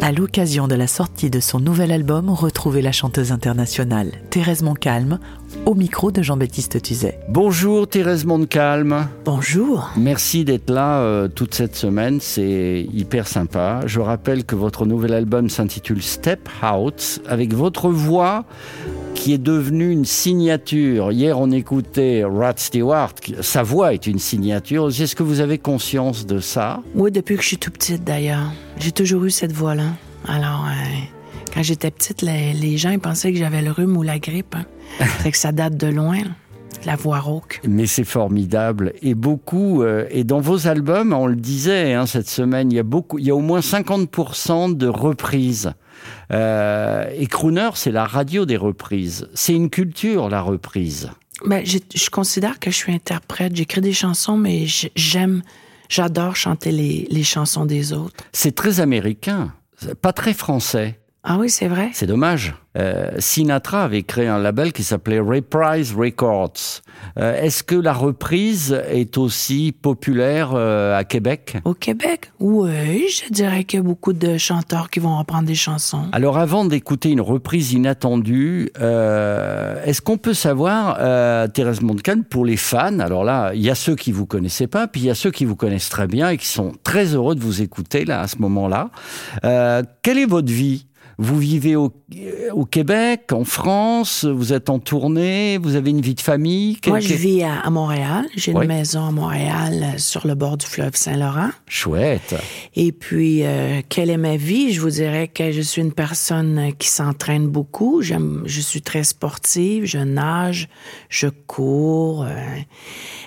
À l'occasion de la sortie de son nouvel album, retrouvez la chanteuse internationale Thérèse Montcalm au micro de Jean-Baptiste Tuzet. Bonjour Thérèse Montcalm. Bonjour. Merci d'être là euh, toute cette semaine, c'est hyper sympa. Je rappelle que votre nouvel album s'intitule Step Out avec votre voix qui est devenue une signature. Hier, on écoutait Rod Stewart. Sa voix est une signature. Est-ce que vous avez conscience de ça? Oui, depuis que je suis tout petite d'ailleurs. J'ai toujours eu cette voix-là. Alors, euh, quand j'étais petite, les, les gens ils pensaient que j'avais le rhume ou la grippe. Hein. C'est que ça date de loin, la voix rauque. Mais c'est formidable. Et beaucoup, euh, et dans vos albums, on le disait hein, cette semaine, il y a beaucoup, il y a au moins 50% de reprises. Euh, et Crooner, c'est la radio des reprises. C'est une culture, la reprise. Ben, j'ai- je considère que je suis interprète. J'écris des chansons, mais j'aime, j'adore chanter les, les chansons des autres. C'est très américain, pas très français. Ah oui, c'est vrai? C'est dommage. Euh, Sinatra avait créé un label qui s'appelait Reprise Records. Euh, Est-ce que la reprise est aussi populaire euh, à Québec? Au Québec? Oui, je dirais qu'il y a beaucoup de chanteurs qui vont reprendre des chansons. Alors avant d'écouter une reprise inattendue, est-ce qu'on peut savoir, Thérèse Montcalm, pour les fans, alors là, il y a ceux qui vous connaissaient pas, puis il y a ceux qui vous connaissent très bien et qui sont très heureux de vous écouter là à ce moment-là. Quelle est votre vie? Vous vivez au, au Québec, en France, vous êtes en tournée, vous avez une vie de famille Moi, je vis à, à Montréal. J'ai Oui. une maison à Montréal, euh, sur le bord du fleuve Saint-Laurent. Chouette. Et puis, euh, quelle est ma vie? Je vous dirais que je suis une personne qui s'entraîne beaucoup. Je suis très sportive. Je nage, je cours. euh,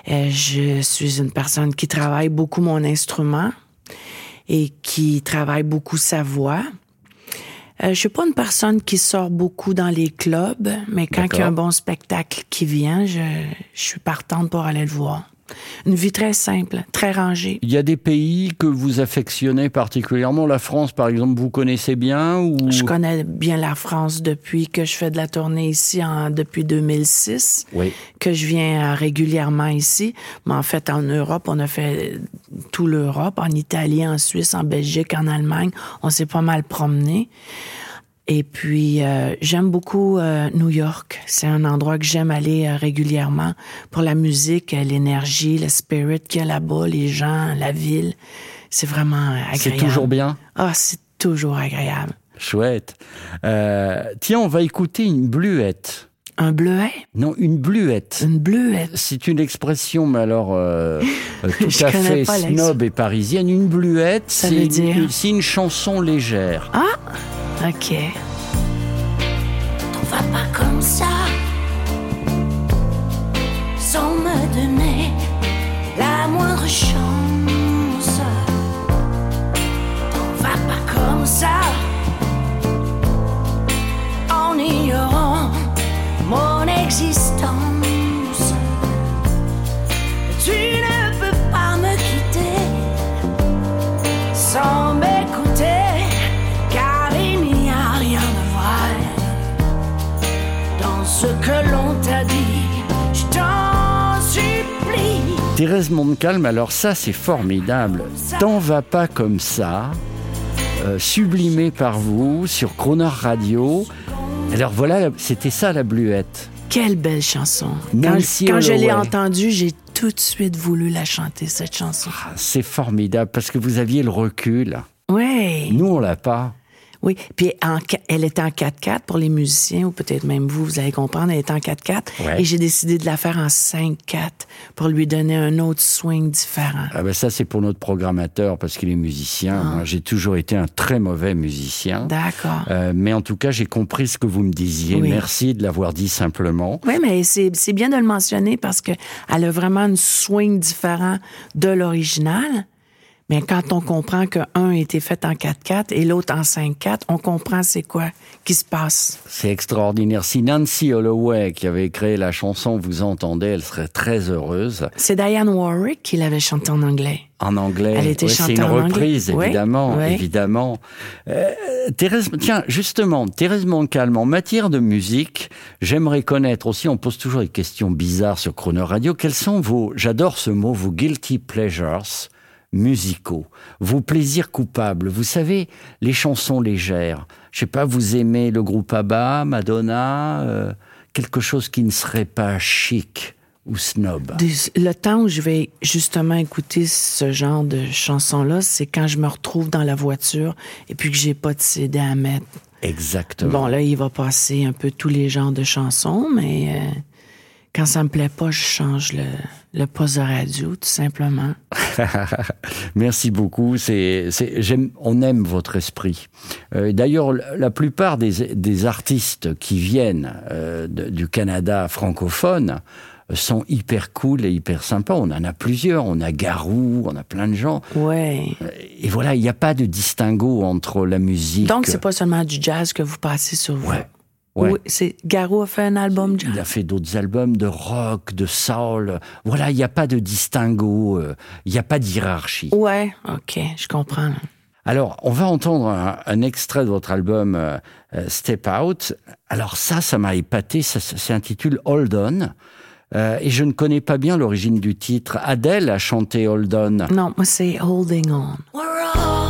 euh, je suis une personne qui travaille beaucoup mon instrument et qui travaille beaucoup sa voix. Euh, je suis pas une personne qui sort beaucoup dans les clubs, mais quand il y a un bon spectacle qui vient, je, je suis partante pour aller le voir. Une vie très simple, très rangée. Il y a des pays que vous affectionnez particulièrement. La France, par exemple, vous connaissez bien ou... Je connais bien la France depuis que je fais de la tournée ici en, depuis 2006, Oui. que je viens euh, régulièrement ici. Mais en fait, en Europe, on a fait tout l'Europe, en Italie, en Suisse, en Belgique, en Allemagne. On s'est pas mal promené. Et puis, euh, j'aime beaucoup euh, New York. C'est un endroit que j'aime aller euh, régulièrement pour la musique, l'énergie, le spirit qu'il y a là-bas, les gens, la ville. C'est vraiment agréable. C'est toujours bien? Ah, c'est toujours agréable. Chouette. Tiens, on va écouter une bluette. Un bleuet? Non, une bluette. Une bleuette? C'est une expression, mais alors euh, tout à fait snob et parisienne. Une bluette, c'est une, dire? c'est une chanson légère. OK. On va pas comme ça, sans me donner la moindre chance. On va pas comme ça, Thérèse Montcalm, alors ça, c'est formidable. T'en vas pas comme ça, euh, sublimé par vous sur Croner Radio. Alors voilà, c'était ça la bluette. Quelle belle chanson. Quand, quand je l'ai entendue, j'ai tout de suite voulu la chanter, cette chanson. Ah, C'est formidable parce que vous aviez le recul. Oui. Nous, on l'a pas. Oui. Puis en, elle était en 4-4 pour les musiciens, ou peut-être même vous, vous allez comprendre, elle était en 4-4. Ouais. Et j'ai décidé de la faire en 5-4 pour lui donner un autre swing différent. Ah ben ça, c'est pour notre programmateur parce qu'il est musicien. Moi, j'ai toujours été un très mauvais musicien. D'accord. Euh, mais en tout cas, j'ai compris ce que vous me disiez. Oui. Merci de l'avoir dit simplement. Oui, mais c'est bien de le mentionner parce que elle a vraiment une swing différent de l'original. Mais quand on comprend qu'un a été fait en 4-4 et l'autre en 5-4, on comprend c'est quoi qui se passe. C'est extraordinaire. Si Nancy Holloway, qui avait créé la chanson, vous entendait, elle serait très heureuse. C'est Diane Warwick qui l'avait chanté en anglais. En anglais. Elle était Ouais, c'est chantée une en reprise, évidemment, évidemment. Euh, Thérèse, tiens, justement, Thérèse Moncalm, en matière de musique, j'aimerais connaître aussi, on pose toujours des questions bizarres sur Chrono Radio, quels sont vos, j'adore ce mot, vos guilty pleasures? Musicaux, vos plaisirs coupables. Vous savez, les chansons légères. Je sais pas, vous aimez le groupe ABBA, Madonna, euh, quelque chose qui ne serait pas chic ou snob. Le temps où je vais justement écouter ce genre de chansons-là, c'est quand je me retrouve dans la voiture et puis que j'ai pas de CD à mettre. Exactement. Bon, là, il va passer un peu tous les genres de chansons, mais euh, quand ça me plaît pas, je change le, le poste de radio, tout simplement. Merci beaucoup. C'est, j'aime, on aime votre esprit. Euh, d'ailleurs, la plupart des, des artistes qui viennent euh, de- du Canada francophone euh, sont hyper cool et hyper sympas. On en a plusieurs. On a Garou, on a plein de gens. Ouais. Et voilà, il n'y a pas de distinguo entre la musique. Donc, c'est pas seulement du jazz que vous passez sur vous. Ouais. Ouais. Oui, c'est Garou a fait un album jazz. Il a fait d'autres albums de rock, de soul. Voilà, il n'y a pas de distinguo, euh, il n'y a pas de hiérarchie. Ouais, ok, je comprends. Alors, on va entendre un, un extrait de votre album euh, euh, Step Out. Alors ça, ça m'a épaté, ça, ça s'intitule Hold On. Euh, et je ne connais pas bien l'origine du titre. Adele a chanté Hold On. Non, moi, c'est Holding On. We're all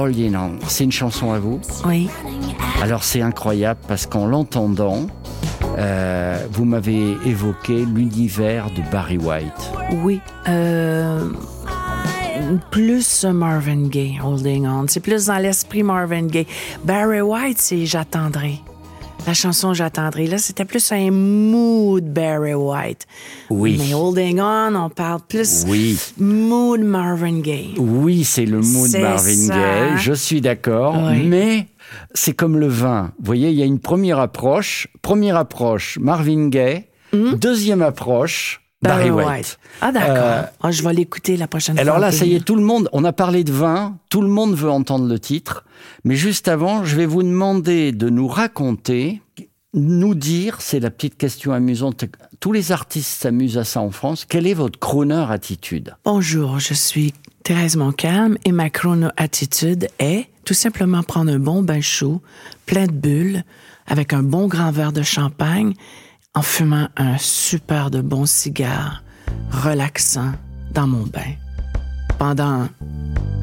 C'est Holding On. C'est une chanson à vous Oui. Alors c'est incroyable parce qu'en l'entendant, euh, vous m'avez évoqué l'univers de Barry White. Oui. Euh, plus Marvin Gaye, Holding On. C'est plus dans l'esprit Marvin Gaye. Barry White, c'est J'attendrai. La chanson J'attendrai. Là, c'était plus un mood Barry White. Oui. Mais Holding On, on parle plus Oui. mood Marvin Gaye. Oui, c'est le C'est Marvin ça. Gaye, je suis d'accord, Oui. mais c'est comme le vin. Vous voyez, il y a une première approche, première approche Marvin Gaye, deuxième approche Barry, White. Ah, d'accord. Euh, je vais l'écouter la prochaine fois. Alors là, ça y est, tout le monde, on a parlé de vin, tout le monde veut entendre le titre, mais juste avant, je vais vous demander de nous raconter, nous dire, c'est la petite question amusante, tous les artistes s'amusent à ça en France, quelle est votre crooner attitude? Bonjour, je suis Thérèse Moncalm et ma chrono-attitude est tout simplement prendre un bon bain chaud, plein de bulles, avec un bon grand verre de champagne, en fumant un super de bon cigare, relaxant dans mon bain. Pendant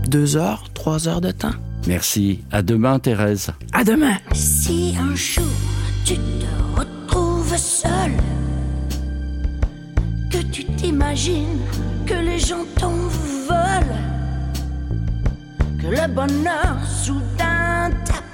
deux heures, trois heures de temps. Merci, à demain Thérèse. À demain! Si un jour tu te retrouves seul, que tu t'imagines que les gens t'en veulent, que le bonheur soudain t'abandonne,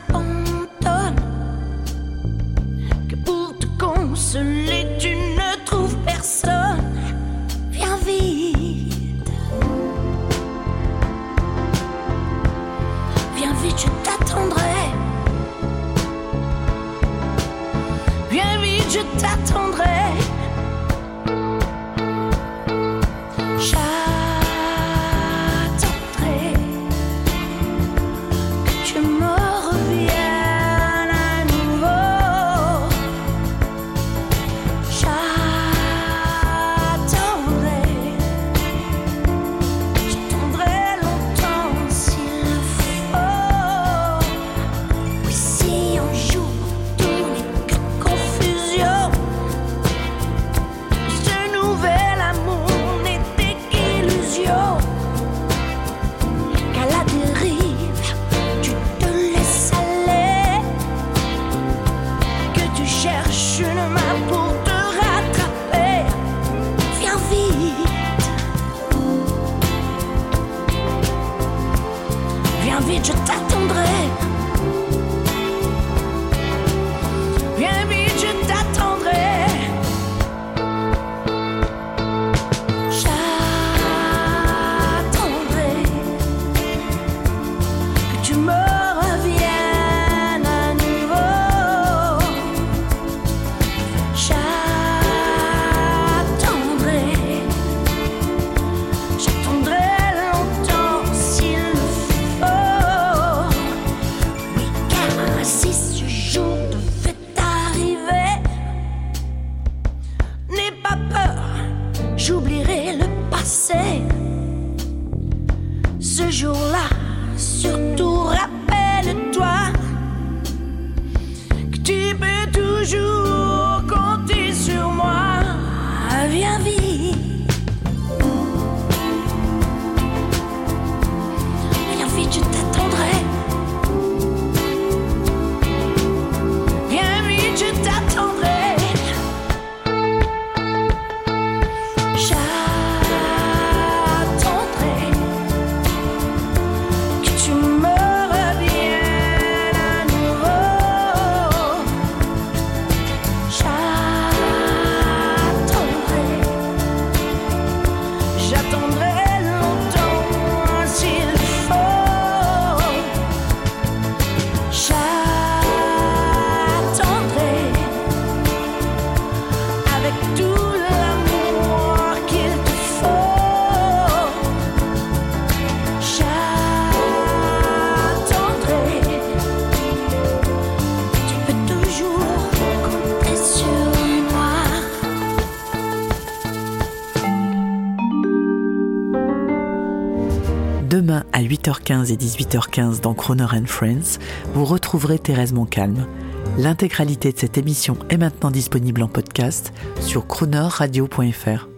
vite, je t'attendrai. ce jour-là, surtout. Demain à 8h15 et 18h15 dans Croner and Friends, vous retrouverez Thérèse Montcalm. L'intégralité de cette émission est maintenant disponible en podcast sur cronerradio.fr.